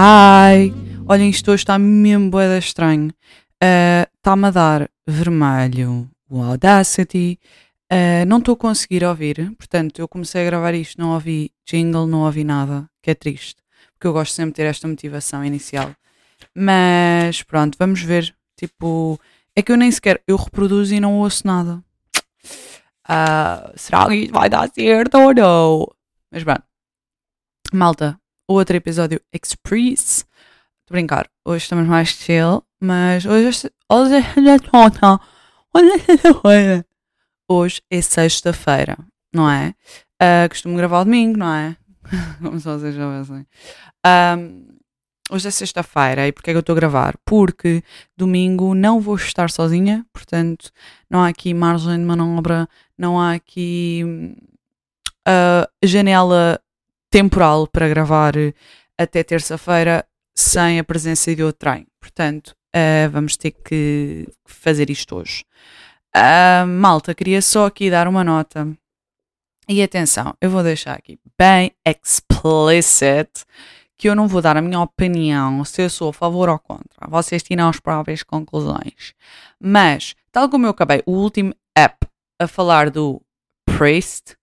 Ai, olhem, isto hoje está mesmo boeda estranho. Está-me a dar vermelho o Audacity. Uh, não estou a conseguir ouvir, portanto, eu comecei a gravar isto, não ouvi jingle, não ouvi nada, que é triste, porque eu gosto sempre de ter esta motivação inicial. Mas pronto, vamos ver. Tipo, é que eu nem sequer eu reproduzo e não ouço nada. Uh, será que isto vai dar certo ou não? Mas pronto. Malta, outro episódio Express. De brincar, hoje estamos mais chill, mas hoje, hoje, hoje, hoje é sexta-feira, não é? Uh, costumo gravar domingo, não é? Como só vocês já assim. Um, hoje é sexta-feira e porquê é que eu estou a gravar? Porque domingo não vou estar sozinha, portanto não há aqui margem de manobra, não há aqui uh, janela temporal para gravar até terça-feira sem a presença de outro trem. Portanto, uh, vamos ter que fazer isto hoje. Uh, malta, queria só aqui dar uma nota. E atenção, eu vou deixar aqui bem explicit que eu não vou dar a minha opinião se eu sou a favor ou contra. Vocês tiram as próprias conclusões. Mas, tal como eu acabei o último app a falar do Priest,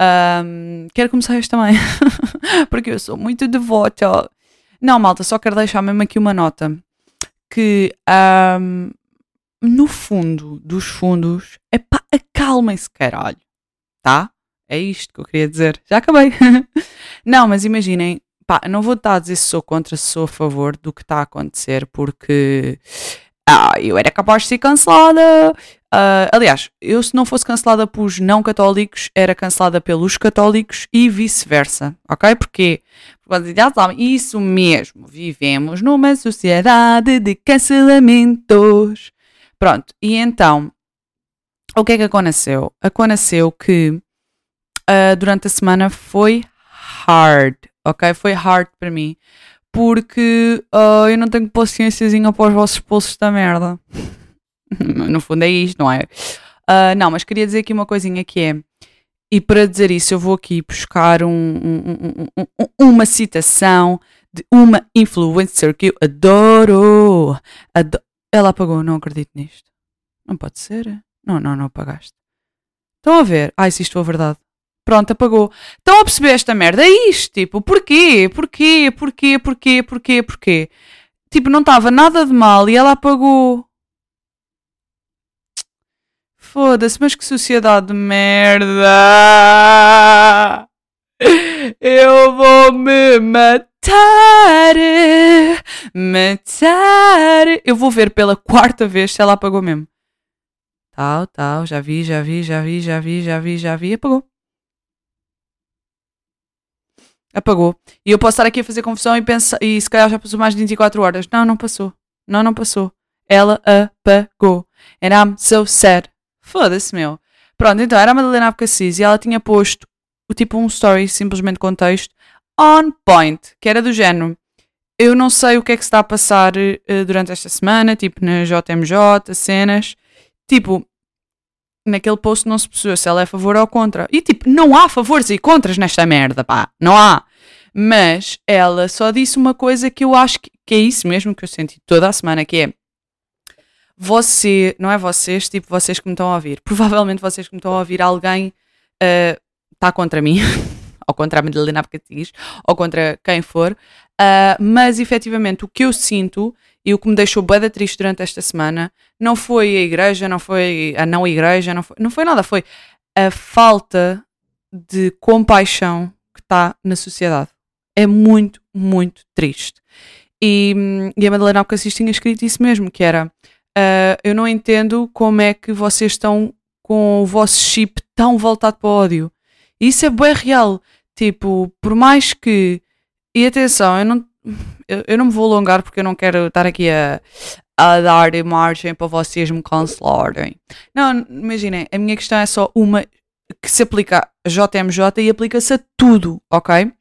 um, quero começar este também. porque eu sou muito devota. Não, malta, só quero deixar mesmo aqui uma nota. Que um, no fundo dos fundos, é pá, acalmem-se, caralho. Tá? É isto que eu queria dizer. Já acabei. não, mas imaginem, pá, não vou estar a dizer se sou contra, se sou a favor do que está a acontecer, porque ah, eu era capaz de ser cancelada. Uh, aliás, eu se não fosse cancelada pelos não católicos, era cancelada pelos católicos e vice-versa, ok? Porque, isso mesmo, vivemos numa sociedade de cancelamentos. Pronto, e então, o que é que aconteceu? Aconteceu que uh, durante a semana foi hard, ok? Foi hard para mim, porque uh, eu não tenho paciênciazinha para os vossos pulsos da merda. no fundo é isto, não é? Uh, não, mas queria dizer aqui uma coisinha que é, e para dizer isso eu vou aqui buscar um, um, um, uma citação de uma influencer que eu adoro. ela apagou, não acredito nisto. Não pode ser. Não, não, não apagaste. Estão a ver? Ai, se isto for verdade. Pronto, apagou. Estão a perceber esta merda? É isto, tipo, porquê? Porquê? Porquê? Porquê? Porquê? Porquê? Tipo, não estava nada de mal e ela apagou. Foda-se, mas que sociedade de merda! Eu vou me matar matar. Eu vou ver pela quarta vez se ela apagou mesmo. Tal, tal, já vi, já vi, já vi, já vi, já vi, já vi, apagou. Apagou. E eu posso estar aqui a fazer confusão e pensar, e se calhar já passou mais de 24 horas. Não, não passou. Não, não passou. Ela apagou. And I'm so sad. Foda-se, meu. Pronto, então era a Madalena Abcacis e ela tinha posto o tipo um story simplesmente com texto on point, que era do género. Eu não sei o que é que se está a passar uh, durante esta semana, tipo na JMJ, cenas. Tipo, naquele post não se percebeu se ela é a favor ou contra. E tipo, não há favores e contras nesta merda, pá. Não há. Mas ela só disse uma coisa que eu acho que, que é isso mesmo que eu senti toda a semana, que é você, não é vocês, tipo vocês que me estão a ouvir. Provavelmente vocês que me estão a ouvir, alguém está uh, contra mim. ou contra a Madalena Abcatis, ou contra quem for, uh, mas efetivamente o que eu sinto e o que me deixou bem triste durante esta semana não foi a igreja, não foi a não igreja, não foi, não foi nada, foi a falta de compaixão que está na sociedade. É muito, muito triste. E, e a Madalena Alcacis tinha escrito isso mesmo, que era uh, eu não entendo como é que vocês estão com o vosso chip tão voltado para o ódio. Isso é bem real. Tipo, por mais que. E atenção, eu não, eu, eu não me vou alongar porque eu não quero estar aqui a, a dar margem para vocês me cancelarem. Não, imaginem, a minha questão é só uma que se aplica a JMJ e aplica-se a tudo, ok?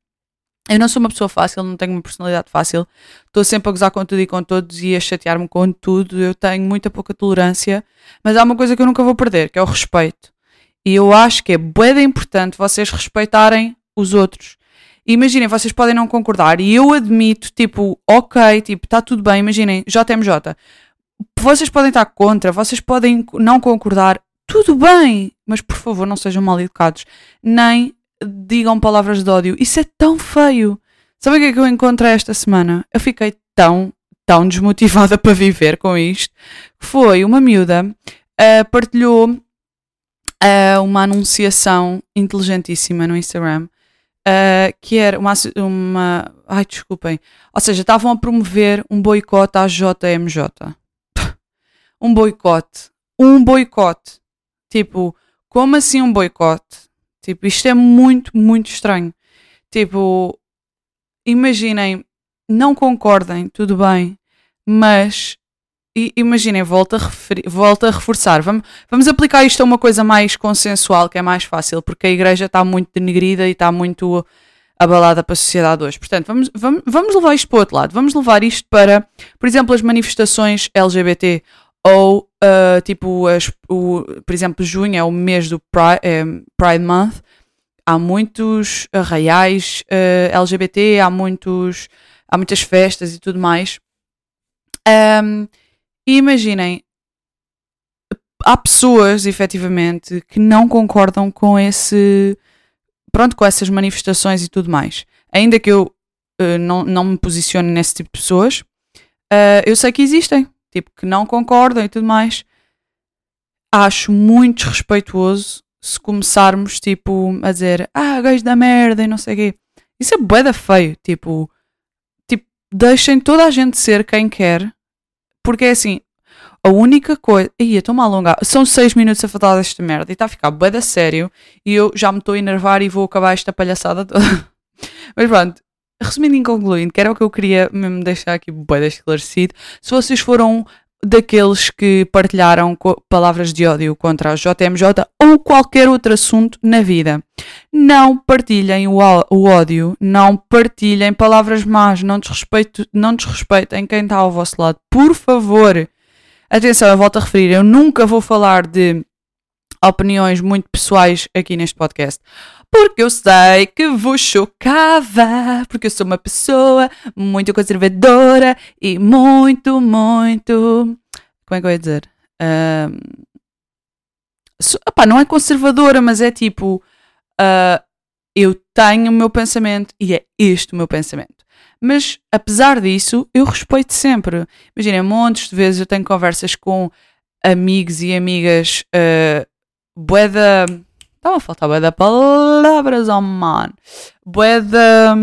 Eu não sou uma pessoa fácil, não tenho uma personalidade fácil, estou sempre a gozar com tudo e com todos e a chatear-me com tudo, eu tenho muita pouca tolerância, mas há uma coisa que eu nunca vou perder, que é o respeito. E eu acho que é bem importante vocês respeitarem os outros. Imaginem, vocês podem não concordar e eu admito, tipo, ok, tipo, está tudo bem, imaginem, JMJ. Vocês podem estar contra, vocês podem não concordar, tudo bem, mas por favor não sejam mal educados, nem digam palavras de ódio. Isso é tão feio. Sabe o que é que eu encontrei esta semana? Eu fiquei tão, tão desmotivada para viver com isto. Foi uma miúda, uh, partilhou uh, uma anunciação inteligentíssima no Instagram. Uh, que era uma, uma. Ai, desculpem. Ou seja, estavam a promover um boicote à JMJ. um boicote. Um boicote. Tipo, como assim um boicote? Tipo, isto é muito, muito estranho. Tipo, imaginem, não concordem, tudo bem, mas imaginem, volta a, a reforçar. Vamos, vamos aplicar isto a uma coisa mais consensual, que é mais fácil, porque a igreja está muito denegrida e está muito abalada para a sociedade hoje. Portanto, vamos, vamos, vamos levar isto para o outro lado. Vamos levar isto para, por exemplo, as manifestações LGBT ou uh, tipo, as, o, por exemplo, junho é o mês do Pride, é, Pride Month. Há muitos arraiais uh, LGBT, há muitos, há muitas festas e tudo mais. Um, e imaginem, há pessoas, efetivamente, que não concordam com esse. Pronto, com essas manifestações e tudo mais. Ainda que eu uh, não, não me posicione nesse tipo de pessoas, uh, eu sei que existem. Tipo, que não concordam e tudo mais. Acho muito desrespeituoso se começarmos, tipo, a dizer ah, gajo da merda e não sei o quê. Isso é boeda feio. Tipo, tipo, deixem toda a gente ser quem quer porque é assim, a única coisa. Ih, estou-me a alongar. São 6 minutos a falar desta merda e está a ficar bué da sério e eu já me estou a enervar e vou acabar esta palhaçada toda. Mas pronto, resumindo e concluindo, que era o que eu queria mesmo deixar aqui bué esclarecido. Se vocês foram daqueles que partilharam palavras de ódio contra a JMJ ou qualquer outro assunto na vida. Não partilhem o, o ódio, não partilhem palavras más, não, desrespeito, não desrespeitem quem está ao vosso lado. Por favor, atenção, eu volto a referir, eu nunca vou falar de opiniões muito pessoais aqui neste podcast. Porque eu sei que vos chocava, porque eu sou uma pessoa muito conservadora e muito, muito. Como é que eu ia dizer? Um, opá, não é conservadora, mas é tipo. Uh, eu tenho o meu pensamento e é este o meu pensamento. Mas apesar disso, eu respeito sempre. Imaginem, montes de vezes eu tenho conversas com amigos e amigas uh, boeda. Estava a faltar boeda palavras, oh man. Boeda.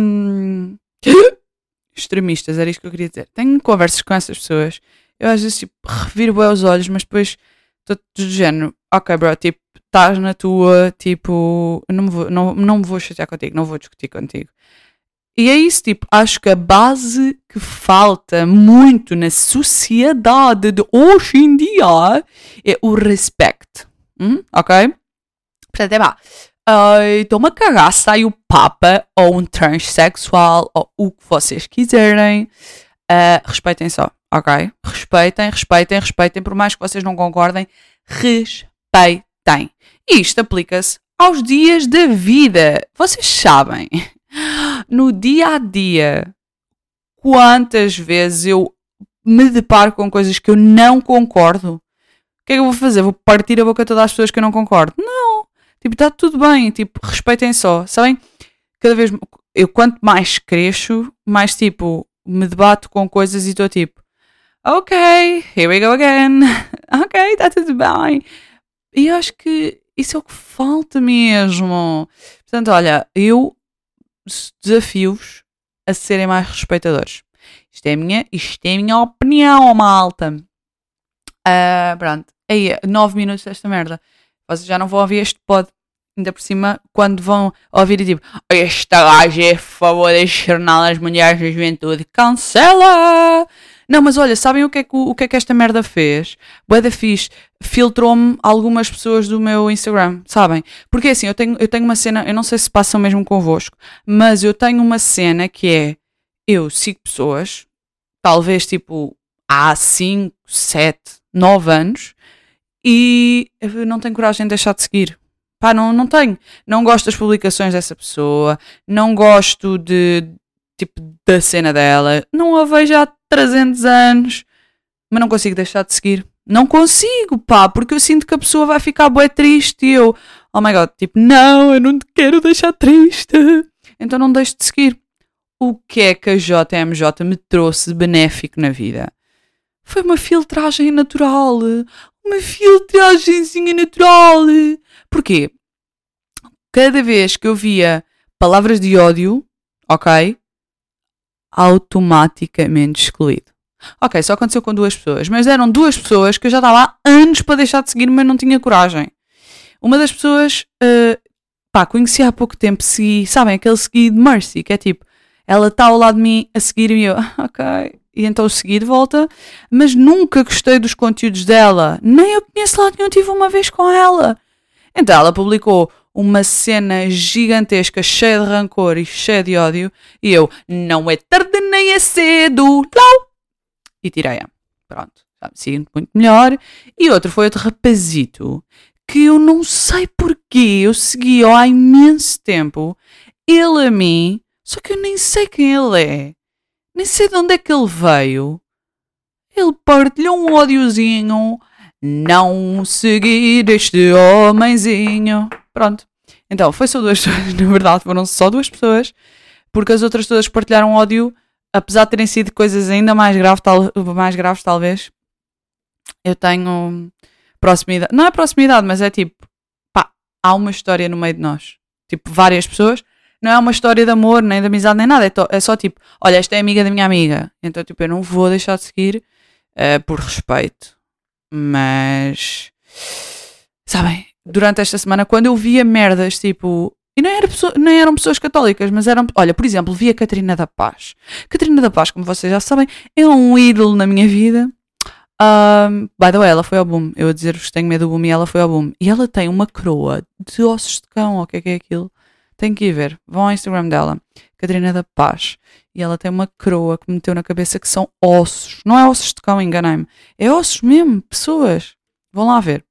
Extremistas, era isto que eu queria dizer. Tenho conversas com essas pessoas. Eu às vezes tipo, reviro bem os olhos, mas depois estou do género, ok, bro, tipo, estás na tua, tipo, não me, vou, não, não me vou chatear contigo, não vou discutir contigo. E é isso, tipo, acho que a base que falta muito na sociedade de hoje em dia é o respeito. Hum? Ok? Portanto, é pá, estou-me uh, a cagar se sai o Papa ou um transexual ou o que vocês quiserem. Uh, respeitem só, ok? Respeitem, respeitem, respeitem, por mais que vocês não concordem, respeitem. E isto aplica-se aos dias da vida. Vocês sabem, no dia a dia, quantas vezes eu me deparo com coisas que eu não concordo. O que é que eu vou fazer? Vou partir a boca a todas as pessoas que eu não concordo? Não. Tipo, está tudo bem. Tipo, respeitem só. Sabem? Cada vez eu quanto mais cresço, mais tipo me debato com coisas e estou tipo, ok, here we go again. ok, está tudo bem. E eu acho que isso é o que falta mesmo. Portanto, olha, eu desafio-vos a serem mais respeitadores. Isto é a minha, isto é minha opinião, malta. Uh, pronto. Aí, nove minutos desta merda. Vocês já não vão ouvir este pod. Ainda por cima, quando vão ouvir e tipo, esta gaja é a favor das jornadas mundiais da juventude, cancela! Não, mas olha, sabem o que é que, o que, é que esta merda fez? Bué fixe, filtrou-me algumas pessoas do meu Instagram, sabem? Porque assim, eu tenho, eu tenho uma cena, eu não sei se passam mesmo convosco, mas eu tenho uma cena que é, eu sigo pessoas, talvez tipo há 5, 7, 9 anos, e não tenho coragem de deixar de seguir. Pá, não, não tenho. Não gosto das publicações dessa pessoa, não gosto de, tipo, da cena dela, não a vejo há 300 anos, mas não consigo deixar de seguir. Não consigo, pá, porque eu sinto que a pessoa vai ficar bué triste e eu, oh my god, tipo, não, eu não te quero deixar triste. Então não deixo de seguir. O que é que a JMJ me trouxe de benéfico na vida? Foi uma filtragem natural. Uma filtragemzinha natural. Porquê? Cada vez que eu via palavras de ódio, ok? Automaticamente excluído. Ok, só aconteceu com duas pessoas, mas eram duas pessoas que eu já estava há anos para deixar de seguir, mas não tinha coragem. Uma das pessoas, uh, pá, conheci há pouco tempo, segui, sabem, aquele segui de Mercy, que é tipo, ela está ao lado de mim a seguir e eu, ok, e então segui de volta, mas nunca gostei dos conteúdos dela, nem eu conheço lá nenhum, tive uma vez com ela. Então ela publicou uma cena gigantesca, cheia de rancor e cheia de ódio, e eu, não é tarde nem é cedo, não! E tirei-a. Pronto, sinto muito melhor. E outro foi outro rapazito que eu não sei porquê, eu segui há imenso tempo, ele a mim, só que eu nem sei quem ele é, nem sei de onde é que ele veio. Ele partilhou um ódiozinho, não seguir este homenzinho. Pronto. Então, foi só duas pessoas, na verdade, foram só duas pessoas, porque as outras todas partilharam ódio, apesar de terem sido coisas ainda mais, tal, mais graves, talvez. Eu tenho proximidade. Não é proximidade, mas é tipo, pá, há uma história no meio de nós. Tipo, várias pessoas. Não é uma história de amor, nem de amizade, nem nada. É, é só tipo, olha, esta é amiga da minha amiga. Então, tipo, eu não vou deixar de seguir uh, por respeito. Mas. Sabem, durante esta semana, quando eu via merdas, tipo. E não, era pessoa, eram pessoas católicas, mas eram. Olha, por exemplo, via Catarina da Paz. Catarina da Paz, como vocês já sabem, é um ídolo na minha vida. Um, by the way, ela foi ao boom. Eu a dizer-vos tenho medo do boom e ela foi ao boom. E ela tem uma coroa de ossos de cão, ou o que é que é aquilo? Tem que ir ver. Vão ao Instagram dela, Catarina da Paz. E ela tem uma coroa que meteu na cabeça que são ossos. Não é ossos de cão, enganei-me. É ossos mesmo, pessoas. Vão lá ver.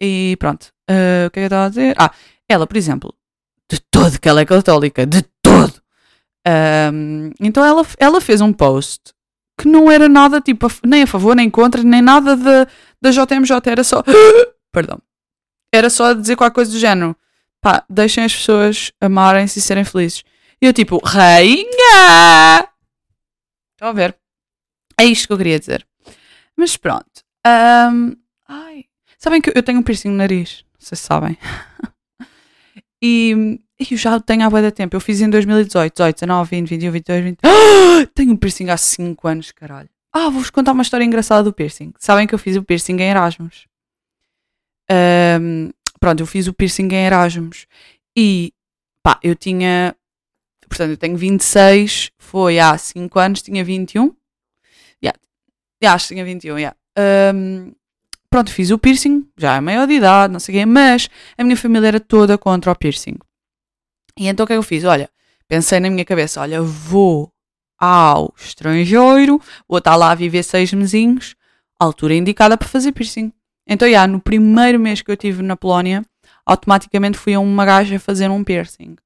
E pronto. Uh, o que é que eu estava a dizer? Ah, ela, por exemplo, de todo que ela é católica, de todo. Um, então ela, ela fez um post que não era nada tipo a, nem a favor, nem contra, nem nada da, da JMJ, era só. Perdão. Era só dizer qualquer coisa do género. Pá, deixem as pessoas amarem-se e serem felizes. E eu tipo, rainha! Estão a ver? É isto que eu queria dizer. Mas pronto. Um, ai, sabem que eu tenho um piercing no nariz. Não sei se sabem. e eu já tenho há da tempo. Eu fiz em 2018, 18, 19, 20, 21, 22, 20. Ah, tenho um piercing há 5 anos, caralho. Ah, vou-vos contar uma história engraçada do piercing. Sabem que eu fiz o piercing em Erasmus. Um, pronto, eu fiz o piercing em Erasmus. E, pá, eu tinha. Portanto, eu tenho 26. Foi há 5 anos, tinha 21. Yeah. Yeah, acho que tinha 21, yeah. Um, pronto, fiz o piercing, já é maior de idade, não sei o quê, mas a minha família era toda contra o piercing. E então o que é que eu fiz? Olha, pensei na minha cabeça, olha, vou ao estrangeiro, vou estar lá a viver seis mesinhos, altura indicada para fazer piercing. Então, já, no primeiro mês que eu tive na Polónia, automaticamente fui a uma gaja fazer um piercing.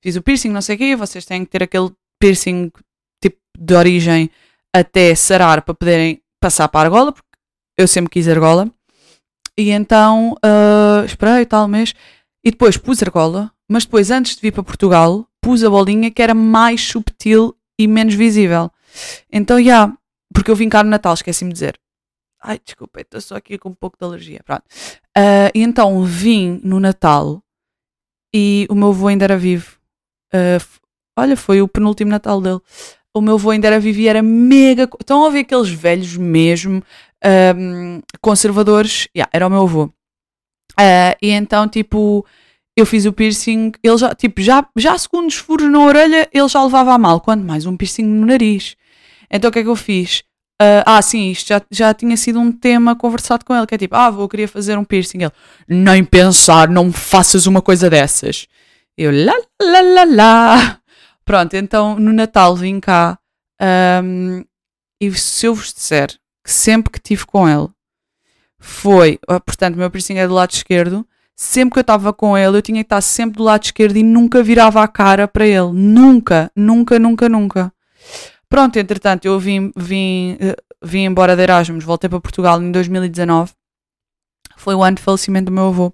Fiz o piercing, não sei o quê, vocês têm que ter aquele piercing tipo de origem até sarar para poderem passar para a argola, porque eu sempre quis argola. E então, uh, esperei tal mês, e depois pus argola, mas depois, antes de vir para Portugal, pus a bolinha que era mais subtil e menos visível. Então, já, yeah, porque eu vim cá no Natal, esqueci-me de dizer. Ai, desculpa, estou só aqui com um pouco de alergia. Pronto. Uh, e então vim no Natal e o meu avô ainda era vivo. Uh, olha, foi o penúltimo Natal dele. O meu avô ainda era vivo e era mega. Estão a ver aqueles velhos mesmo, um, conservadores? Yeah, era o meu avô. Uh, e então, tipo, eu fiz o piercing, ele já, tipo, já, já segundos furos na orelha, ele já levava a mal, quanto mais um piercing no nariz. Então o que é que eu fiz? Uh, ah, sim, isto já, já tinha sido um tema conversado com ele, que é tipo, ah, vou querer fazer um piercing. Ele, nem pensar, não faças uma coisa dessas. Eu, lá, lá, lá, lá. Pronto, então no Natal vim cá um, e se eu vos disser que sempre que tive com ele foi, ah, portanto, o meu piercing é do lado esquerdo, sempre que eu estava com ele, eu tinha que estar sempre do lado esquerdo e nunca virava a cara para ele. Nunca, nunca, nunca, nunca. Pronto, entretanto, eu vim, vim, eh, vim embora de Erasmus, voltei para Portugal em 2019. Foi o ano de falecimento do meu avô.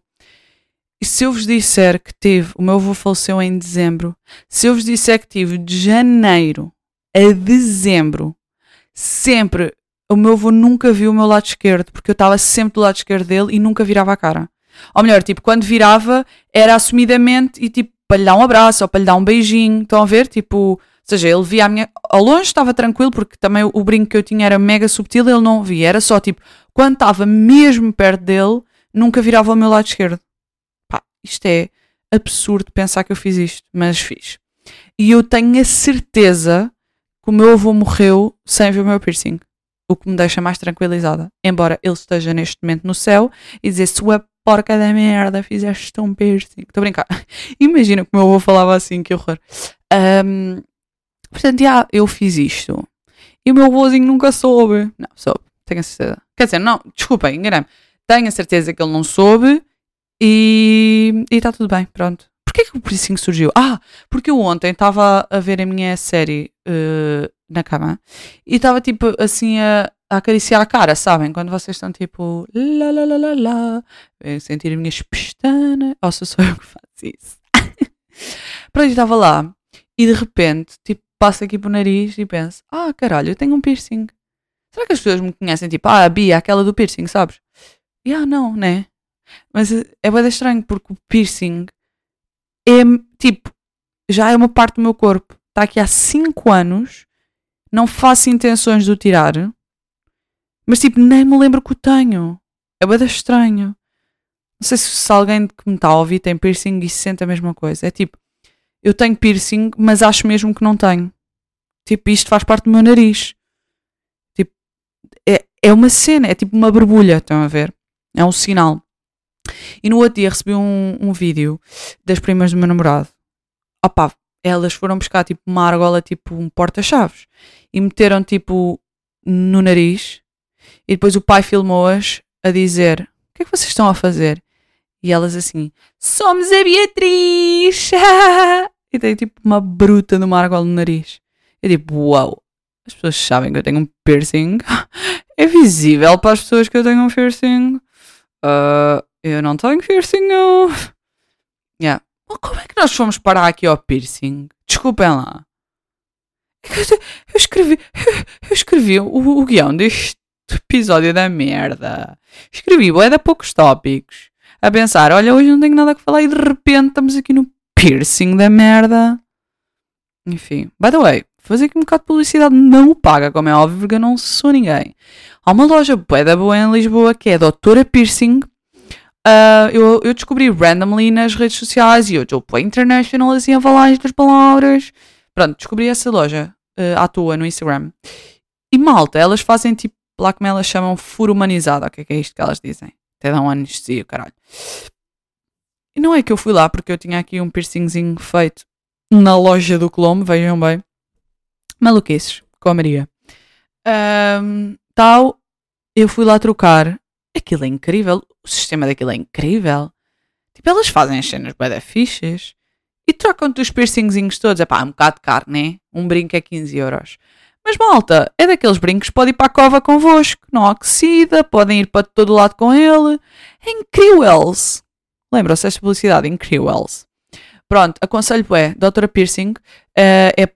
E se eu vos disser que tive, o meu avô faleceu em dezembro, se eu vos disser que tive de janeiro a dezembro, sempre, o meu avô nunca viu o meu lado esquerdo, porque eu estava sempre do lado esquerdo dele e nunca virava a cara. Ou melhor, tipo, quando virava, era assumidamente e tipo, para lhe dar um abraço ou para lhe dar um beijinho. Estão a ver? Tipo, seja, ele via a minha. Ao longe estava tranquilo, porque também o brinco que eu tinha era mega subtil, ele não via. Era só tipo, quando estava mesmo perto dele, nunca virava ao meu lado esquerdo. Pá, isto é absurdo pensar que eu fiz isto, mas fiz. E eu tenho a certeza que o meu avô morreu sem ver o meu piercing. O que me deixa mais tranquilizada. Embora ele esteja neste momento no céu e dizer sua porca da merda, fizeste um piercing. Estou a brincar. Imagina que o meu avô falava assim, que horror. Um, portanto, já, eu fiz isto. E o meu avôzinho nunca soube. Não, soube, tenho a certeza. Quer dizer, não, desculpem, enganei-me. Tenho a certeza que ele não soube e está tudo bem, pronto. Porquê que o piercing surgiu? Ah, porque eu ontem estava a ver a minha série uh, na cama e estava tipo assim a, a acariciar a cara, sabem? Quando vocês estão tipo lá lá lá lá lá, sentir as minhas pestanas, ou se sou eu que faço isso. Pronto, estava lá e de repente, tipo, passo aqui para o nariz e penso: ah, caralho, eu tenho um piercing. Será que as pessoas me conhecem tipo, ah, a Bia, aquela do piercing, sabes? E ah, não, né? Mas é bem estranho porque o piercing é tipo, já é uma parte do meu corpo. Está aqui há 5 anos, não faço intenções de o tirar mas tipo, nem me lembro que o tenho. É bada estranho. Não sei se, se alguém que me está a ouvir tem piercing e se sente a mesma coisa. É tipo, eu tenho piercing, mas acho mesmo que não tenho. Tipo, isto faz parte do meu nariz. Tipo, é, é uma cena, é tipo uma borbulha, estão a ver? É um sinal. E no outro dia recebi um, um vídeo das primas do meu namorado. Opá, elas foram buscar tipo uma argola, tipo um porta-chaves. E meteram tipo no nariz e depois o pai filmou-as a dizer: O que é que vocês estão a fazer? E elas assim: Somos a Beatriz! e tem tipo uma bruta uma argola no nariz. Eu tipo: Uau! As pessoas sabem que eu tenho um piercing. é visível para as pessoas que eu tenho um piercing. Uh, eu não tenho piercing, não. Yeah. como é que nós fomos parar aqui ao piercing? Desculpem lá. É eu escrevi, eu escrevi o, o guião deste episódio da merda. Escrevi bué de poucos tópicos. A pensar, olha, hoje não tenho nada a falar e de repente estamos aqui no piercing da merda. Enfim, by the way, fazer aqui um bocado de publicidade não paga, como é óbvio, porque eu não sou ninguém. Há uma loja da boa em Lisboa que é a Doutora Piercing. Uh, eu, eu descobri randomly nas redes sociais e eu estou para international assim a falar estas palavras. Pronto, descobri essa loja uh, à toa no Instagram. E malta, elas fazem tipo lá como elas chamam, furo humanizado. O que é, que é isto que elas dizem? Até dão anestesia, caralho. E não é que eu fui lá porque eu tinha aqui um piercingzinho feito na loja do Colombo, vejam bem. Maluquices, com a Maria. Um, tal, eu fui lá trocar. Aquilo é incrível. O sistema daquilo é incrível. Tipo, elas fazem as cenas bem da fichas e trocam-te os piercingzinhos todos. É pá, um bocado caro, né? Um brinco é 15 euros. Mas malta, é daqueles brincos que pode ir para a cova convosco, não oxida, podem ir para todo lado com ele. É incrível! Lembram-se desta publicidade? Incrível! Pronto, aconselho é, Doutora Piercing, uh, é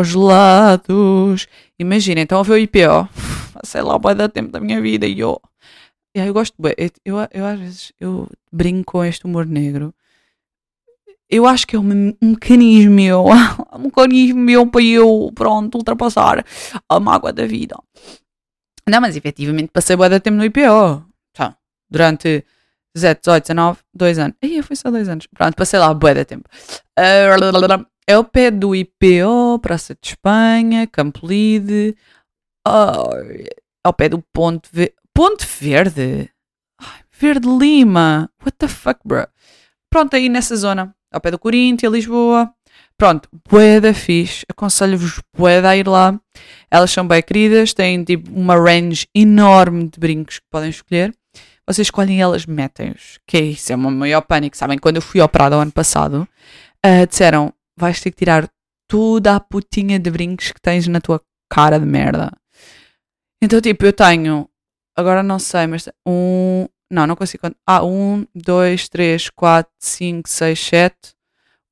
os lados. Imaginem, então ver o IPO, sei lá, vai dar tempo da minha vida e eu. Eu gosto, eu, eu, eu às vezes eu brinco com este humor negro eu acho que é um, mecanismo meu, um mecanismo meu para eu, pronto, ultrapassar a mágoa da vida. Não, mas efetivamente passei boa de tempo no IPO. Tá. Durante 17, 18, 19, 2 anos. Aí foi só 2 anos. Pronto, passei lá boa de tempo. Uh, é o pé do IPO, Praça de Espanha, Campo Lide. Uh, ao pé do Ponte Verde. Ponte Verde? Verde Lima. What the fuck, bro? Pronto, aí nessa zona ao pé do Corinthians, Lisboa. Pronto, bué da fixe, aconselho-vos bué a ir lá. Elas são bem queridas, têm tipo uma range enorme de brincos que podem escolher. Vocês escolhem elas metem-os. Que é isso, é meu maior pânico. Sabem, quando eu fui operada o ano passado, uh, disseram: vais ter que tirar toda a putinha de brincos que tens na tua cara de merda. Então, tipo, eu tenho, agora não sei, mas um, não, não consigo. Ah, um, dois, três, quatro, cinco, seis, sete,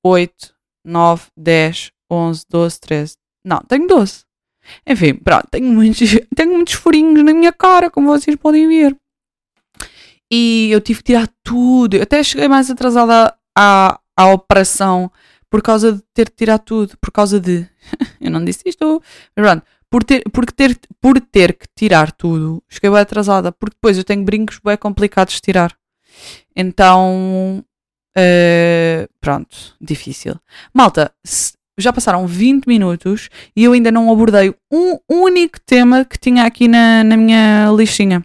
oito, nove, dez, onze, doze, treze. Não, tenho doze. Enfim, pronto, tenho muitos, tenho muitos furinhos na minha cara, como vocês podem ver. E eu tive que tirar tudo. Eu até cheguei mais atrasada à, à operação por causa de ter que tirar tudo. Por causa de. eu não disse isto. Mas pronto. Por ter, por, ter, por ter que tirar tudo, cheguei bem atrasada. Porque depois eu tenho brincos bem complicados de tirar. Então. Uh, pronto, difícil. Malta, já passaram 20 minutos e eu ainda não abordei um único tema que tinha aqui na, na minha listinha.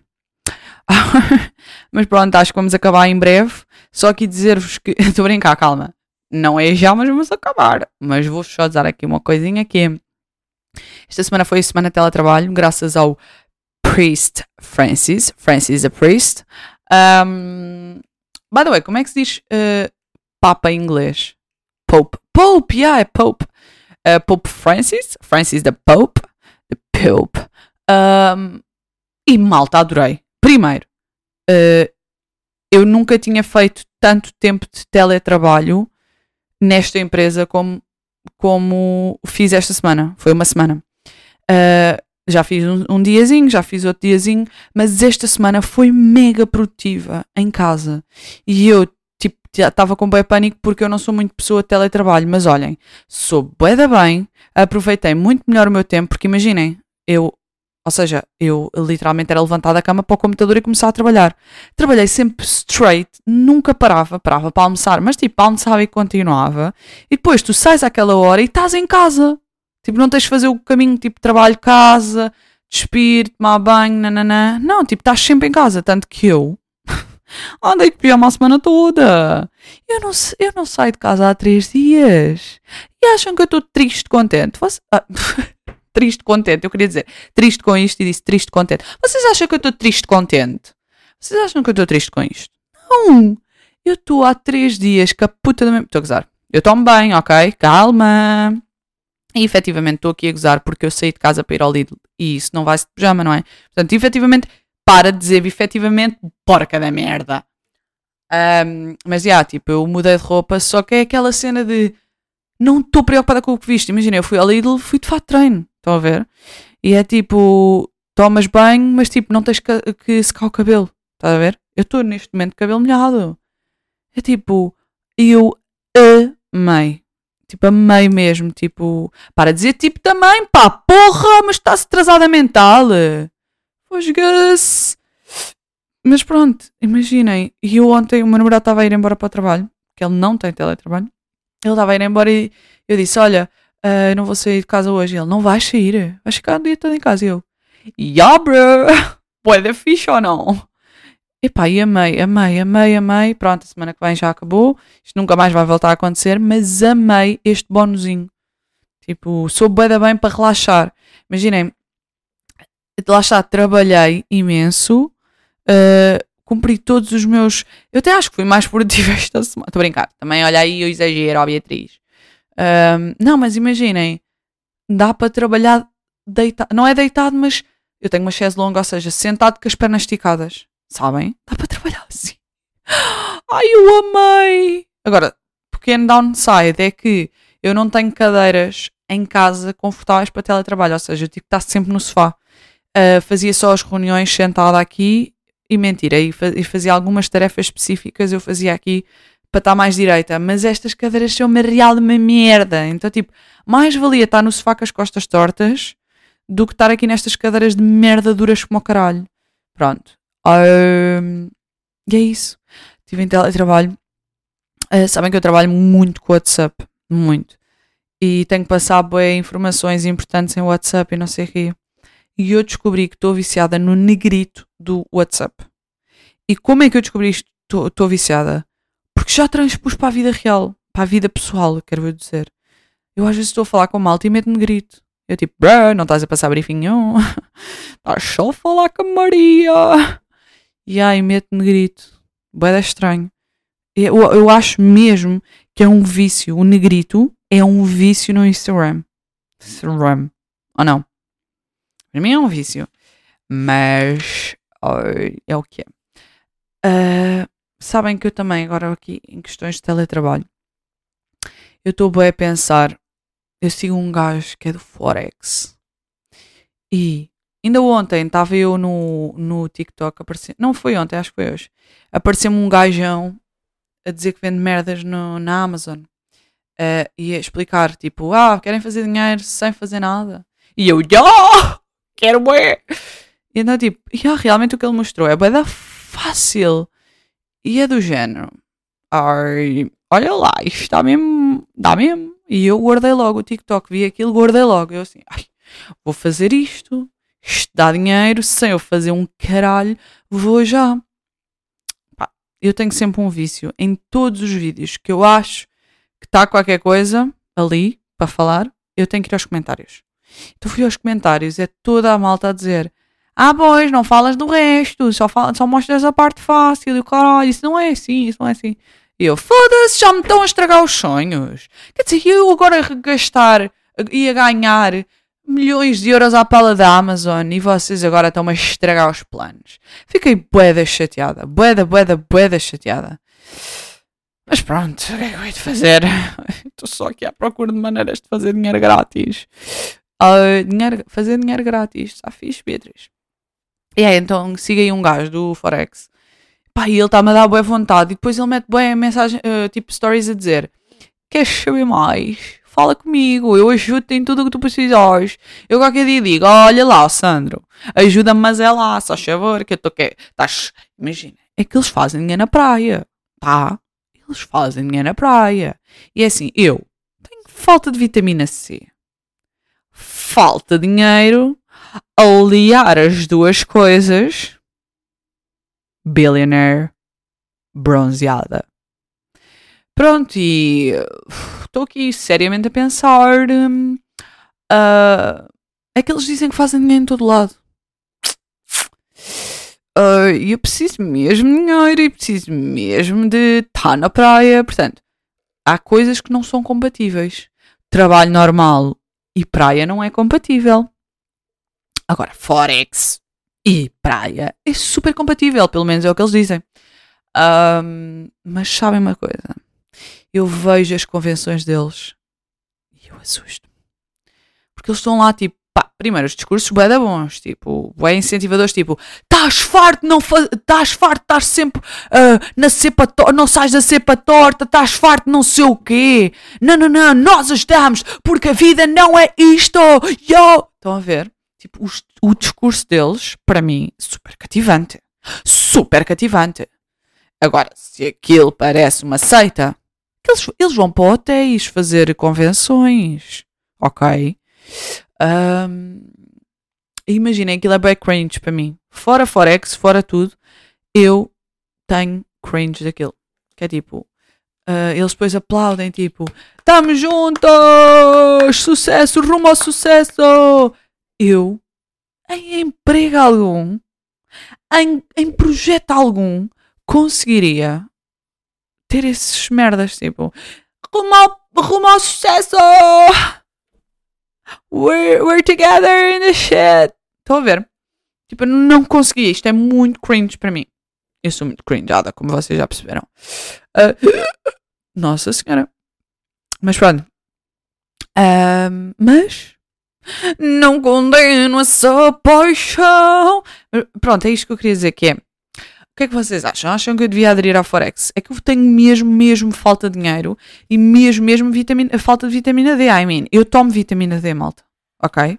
mas pronto, acho que vamos acabar em breve. Só aqui dizer-vos que. Estou a brincar, calma. Não é já, mas vamos acabar. Mas vou só dar aqui uma coisinha que é. Esta semana foi a semana de teletrabalho, graças ao Priest Francis. Francis a Priest. Um, by the way, como é que se diz uh, Papa em inglês? Pope. Pope, yeah, é Pope. Uh, Pope Francis. Francis the Pope. The Pope. Um, e malta, adorei. Primeiro, uh, eu nunca tinha feito tanto tempo de teletrabalho nesta empresa como, como fiz esta semana. Foi uma semana. Uh, já fiz um, um, diazinho, já fiz outro diazinho, mas esta semana foi mega produtiva em casa. E eu, tipo, estava com bem pânico porque eu não sou muito pessoa de teletrabalho, mas olhem, sou bué da bem, aproveitei muito melhor o meu tempo, porque imaginem, eu ou seja, eu literalmente era levantada da cama para o computador e começar a trabalhar. Trabalhei sempre straight, nunca parava, parava para almoçar, mas tipo, almoçava e continuava. E depois tu sais àquela hora e estás em casa. Tipo, não tens de fazer o caminho tipo trabalho, casa, despir, tomar banho, nananã. Não, tipo, estás sempre em casa. Tanto que eu andei de pijama a semana toda. Eu não, eu não saio de casa há três dias. E acham que eu estou triste, contente? Você... Ah. triste contente. Eu queria dizer triste com isto e disse triste contente. Vocês acham que eu estou triste contente? Vocês acham que eu estou triste com isto? Não! Eu estou há três dias com a puta da minha. Estou a gozar. Eu tomo bem, ok? Calma! E efetivamente estou aqui a gozar porque eu saí de casa para ir ao Lidl e isso não vai-se de pijama, não é? Portanto, efetivamente, para de dizer efetivamente porca da merda. Um, mas já, yeah, tipo, eu mudei de roupa, só que é aquela cena de não estou preocupada com o que viste. Imagina, eu fui ao Lidl, fui de fato treino. Estão a ver? E é tipo, tomas banho, mas tipo, não tens que, secar o cabelo. Estás a ver? Eu estou neste momento de cabelo molhado. É tipo, eu amei. Tipo, amei mesmo. Tipo, para dizer tipo também, pá, porra, mas está-se atrasada mental. Fosga-se. Mas pronto, imaginem. E eu ontem, o meu namorado estava a ir embora para o trabalho, que ele não tem teletrabalho. Ele estava a ir embora e eu disse: Olha, uh, não vou sair de casa hoje. Ele, não vais sair, vais ficar o dia todo em casa. E eu, yeah, bro, pode fixe ou não? Epá, e amei, amei, amei, amei. Pronto, a semana que vem já acabou. Isto nunca mais vai voltar a acontecer, mas amei este bónusinho. Tipo, sou bué da bem para relaxar. Imaginem, lá está, trabalhei imenso, uh, cumpri todos os meus. Eu até acho que fui mais produtiva esta semana. Estou a brincar. Também, olha aí, eu exagero, ó Beatriz. Um, não, mas imaginem, dá para trabalhar deitado. Não é deitado, mas eu tenho uma chaise longa, ou seja, sentado com as pernas esticadas. Sabem? Dá para trabalhar assim. Ai, eu amei! Agora, pequeno downside é que eu não tenho cadeiras em casa confortáveis para teletrabalho, ou seja, eu tive que estar sempre no sofá. Uh, fazia só as reuniões sentada aqui e mentira, e fazia algumas tarefas específicas, eu fazia aqui para estar mais direita, mas estas cadeiras são uma real de uma merda. Então, tipo, mais valia estar no sofá com as costas tortas do que estar aqui nestas cadeiras de merda duras como o caralho. Pronto. Um, e é isso. Estive em teletrabalho. Uh, sabem que eu trabalho muito com WhatsApp. Muito. E tenho que passar boas informações importantes em WhatsApp e não sei o quê. E eu descobri que estou viciada no negrito do WhatsApp. E como é que eu descobri isto? Estou viciada? Porque já transpus para a vida real, para a vida pessoal, quero dizer. Eu às vezes estou a falar com malta e meto-me grito. Eu tipo, bruh, não estás a passar briefing nenhum. Estás só a falar com a Maria. e ai, mete negrito. Boeda estranho. Eu, eu acho mesmo que é um vício. O negrito é um vício no Instagram. Instagram. Ou não? Para mim é um vício. Mas oh, é o que é. Uh, sabem que eu também, agora aqui em questões de teletrabalho, eu estou bem a pensar. Eu sigo um gajo que é do Forex. E ainda ontem estava eu no, no TikTok. Apareci, não foi ontem, acho que foi hoje. Apareceu-me um gajão a dizer que vende merdas no, na Amazon. Uh, e a explicar, tipo, ah, querem fazer dinheiro sem fazer nada. E eu, já, quero ver. E então, tipo, yeah, realmente o que ele mostrou é bem fácil. E é do género. Ai, olha lá, isto dá mesmo, dá mesmo. E eu guardei logo o TikTok, vi aquilo, guardei logo. Eu assim, ai, vou fazer isto. Isto dá dinheiro, sem eu fazer um caralho, vou já. Pá, eu tenho sempre um vício em todos os vídeos que eu acho que está qualquer coisa ali para falar, eu tenho que ir aos comentários. Então fui aos comentários, é toda a malta a dizer: Ah, pois, não falas do resto, só, fala, só mostras a parte fácil e o caralho, isso não é assim, isso não é assim. E eu, foda-se, já me estão a estragar os sonhos. Quer dizer, eu agora gastar, ia ganhar milhões de euros à pala da Amazon e vocês agora estão a estragar os planos. Fiquei boeda chateada, boeda, boeda, boeda chateada. Mas pronto, o que é que eu hei de fazer? Estou só aqui à procura de maneiras de fazer dinheiro grátis. Uh, dinheiro, fazer dinheiro grátis. Está fixe, Beatriz. E aí, então, siga aí um gajo do Forex. Pá, e ele está-me a dar boa vontade. E depois ele mete bem a mensagem, uh, tipo stories a dizer: Queres saber mais? Fala comigo, eu ajudo-te em tudo o que tu precisares. Eu qualquer dia digo: Olha lá, Sandro, ajuda-me, mas é lá, só favor, que eu estou que. Estás. Imagina, é que eles fazem dinheiro na praia, tá? Eles fazem dinheiro na praia. E é assim, eu tenho falta de vitamina C, falta dinheiro, aliar as duas coisas, billionaire bronzeada. Pronto, e estou aqui seriamente a pensar. Uh, é que eles dizem que fazem dinheiro em todo lado. Uh, eu preciso mesmo de dinheiro e preciso mesmo de estar na praia. Portanto, há coisas que não são compatíveis. Trabalho normal e praia não é compatível. Agora, Forex e praia é super compatível, pelo menos é o que eles dizem. Um, mas sabem uma coisa? eu vejo as convenções deles e eu assusto. Porque eles estão lá, tipo, pá, primeiro, os discursos bem da bons, tipo, bem incentivadores, tipo, estás farto, não estás farto, estás sempre uh, na cepa torta, não sais da cepa torta, estás farto, não sei o quê. Não, não, não, nós ajudamos, porque a vida não é isto, yo! Estão a ver? Tipo, o discurso deles, para mim, super cativante. Super cativante. Agora, se aquilo parece uma seita, eles, eles vão para hotéis fazer convenções, ok? Um, Imaginem, aquilo é bem cringe para mim. Fora Forex, fora tudo, eu tenho cringe daquilo. Que é tipo, uh, eles depois aplaudem, tipo, estamos juntos, sucesso, rumo ao sucesso. Eu, em emprego algum, em, em projeto algum, conseguiria ter esses merdas, tipo, rumo ao, rumo ao sucesso! We're, we're together in the shit! Estão a ver? Tipo, não consegui. Isto é muito cringe para mim. Eu sou muito cringeada, como vocês já perceberam. Uh, nossa senhora. Mas pronto. Uh, mas não condeno essa paixão. Pronto, é isto que eu queria dizer que é o que é que vocês acham? Acham que eu devia aderir ao Forex? É que eu tenho mesmo, mesmo falta de dinheiro e mesmo, mesmo vitamina, falta de vitamina D. I mean, eu tomo vitamina D, malta. Ok?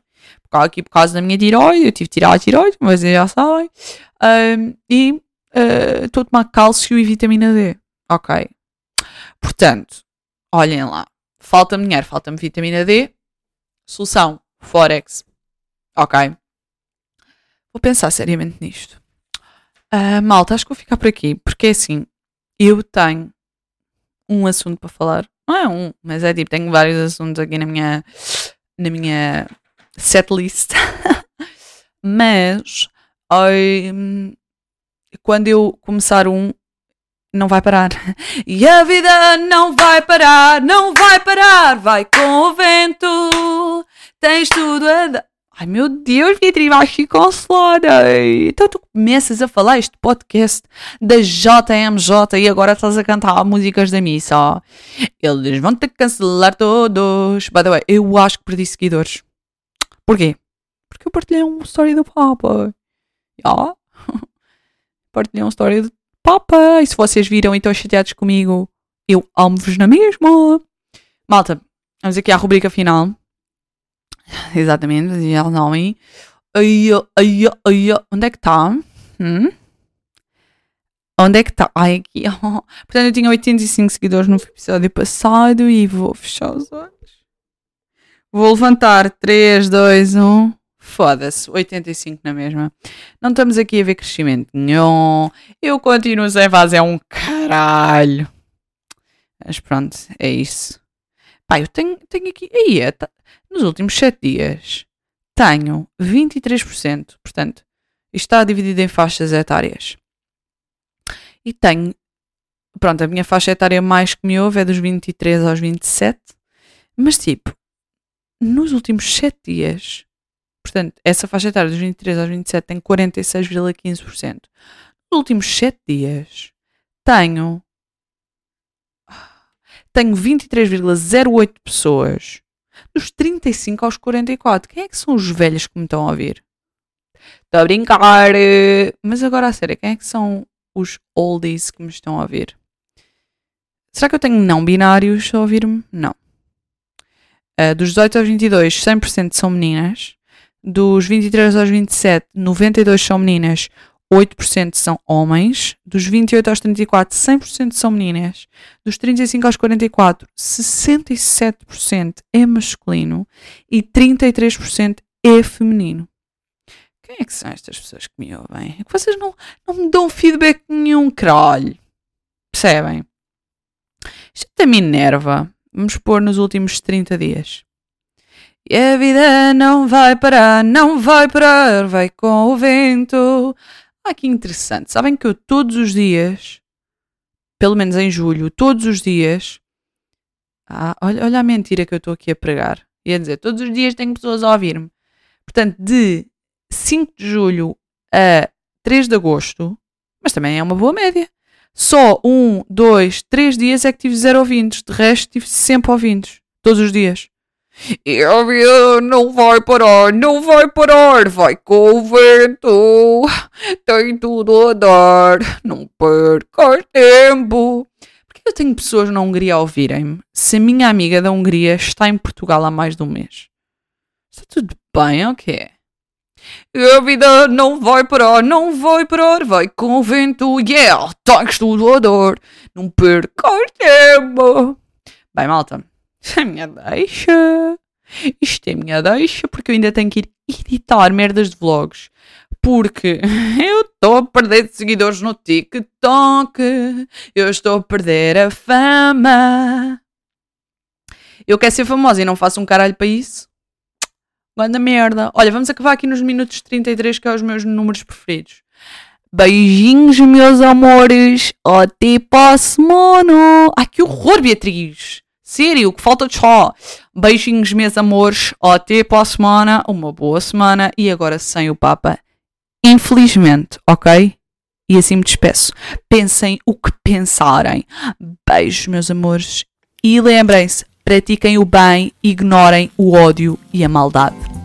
Aqui por causa da minha tiroide, eu tive que tirar a tiroide, mas já sabem. Um, e uh, estou uh, a tomar cálcio e vitamina D. Ok? Portanto, olhem lá. Falta-me dinheiro, falta-me vitamina D. Solução: Forex. Ok? Vou pensar seriamente nisto. Uh, malta, acho que vou ficar por aqui, porque é assim, eu tenho um assunto para falar. Não é um, mas é tipo, tenho vários assuntos aqui na minha, na minha setlist. mas, quando eu começar um, não vai parar. E a vida não vai parar, não vai parar, vai com o vento, tens tudo a dar. Ai meu Deus, Beatriz, vais ficar cancelada. Então tu começas a falar este podcast da JMJ e agora estás a cantar músicas da missa. Eles vão que cancelar todos. By the way, eu acho que perdi seguidores. Porquê? Porque eu partilhei uma story do Papa. Yeah. partilhei uma story do Papa. E se vocês viram e estão chateados comigo, eu amo-vos na mesma. Malta, vamos aqui à rubrica final. Exatamente, dizia o nome. Ai, ai, ai, onde é que está? Hum? Onde é que está? Ai, aqui. Oh. Portanto, eu tinha 85 seguidores no episódio passado e vou fechar os olhos. Vou levantar 3, 2, 1. Foda-se, 85 na mesma. Não estamos aqui a ver crescimento nenhum. Eu continuo sem fazer um caralho. Mas pronto, é isso. Pá, eu tenho, tenho aqui. Aí é, tá, nos últimos 7 dias tenho 23%. Portanto, isto está dividido em faixas etárias. E tenho. Pronto, a minha faixa etária mais que me ouve é dos 23 aos 27. Mas tipo, nos últimos 7 dias, portanto, essa faixa etária dos 23 aos 27 tem 46,15%. Nos últimos 7 dias, tenho. Tenho 23,08 pessoas dos 35 aos 44. Quem é que são os velhos que me estão a ouvir? Estou a brincar. Mas agora a sério, quem é que são os oldies que me estão a ouvir? Será que eu tenho não binários a ouvir-me? Não. Uh, dos 18 aos 22, 100% são meninas. Dos 23 aos 27, 92 são meninas, 8% são homens. Dos 28 aos 34, 100% são meninas. Dos 35 aos 44, 67% é masculino e 33% é feminino. Quem é que são estas pessoas que me ouvem? É que vocês não, não me dão feedback nenhum, caralho. Percebem? Isto até me enerva. Vamos pôr nos últimos 30 dias. E a vida não vai parar, não vai parar, vai com o vento. Ah, que interessante. Sabem que eu todos os dias, pelo menos em julho, todos os dias. Ah, olha, olha a mentira que eu estou aqui a pregar. Ia dizer, todos os dias tenho pessoas a ouvir-me. Portanto, de 5 de julho a 3 de agosto, mas também é uma boa média. Só um, dois, três dias é que tive zero ouvintes. De resto, tive sempre ouvintes. Todos os dias. E a vida não vai parar, não vai parar, vai com o vento, tem tudo a dar, não percas tempo. Porquê eu tenho pessoas na Hungria a ouvirem-me se a minha amiga da Hungria está em Portugal há mais de um mês? Está tudo bem, ok? A vida não vai parar, não vai parar, vai com o vento, yeah, tens tudo a dar, não percas tempo. Bem, malta. Isto é minha deixa. Isto é minha deixa, porque eu ainda tenho que ir editar merdas de vlogs. Porque eu estou a perder seguidores no TikTok. Eu estou a perder a fama. Eu quero ser famosa e não faço um caralho para isso. Manda merda. Olha, vamos acabar aqui nos minutos 33, que é os meus números preferidos. Beijinhos, meus amores. Até para a semana. Ai, que horror, Beatriz. Sério, que falta de só. Beijinhos, meus amores. Até para a semana. Uma boa semana. E agora sem o Papa. Infelizmente, ok? E assim me despeço. Pensem o que pensarem. Beijos, meus amores. E lembrem-se, pratiquem o bem, ignorem o ódio e a maldade.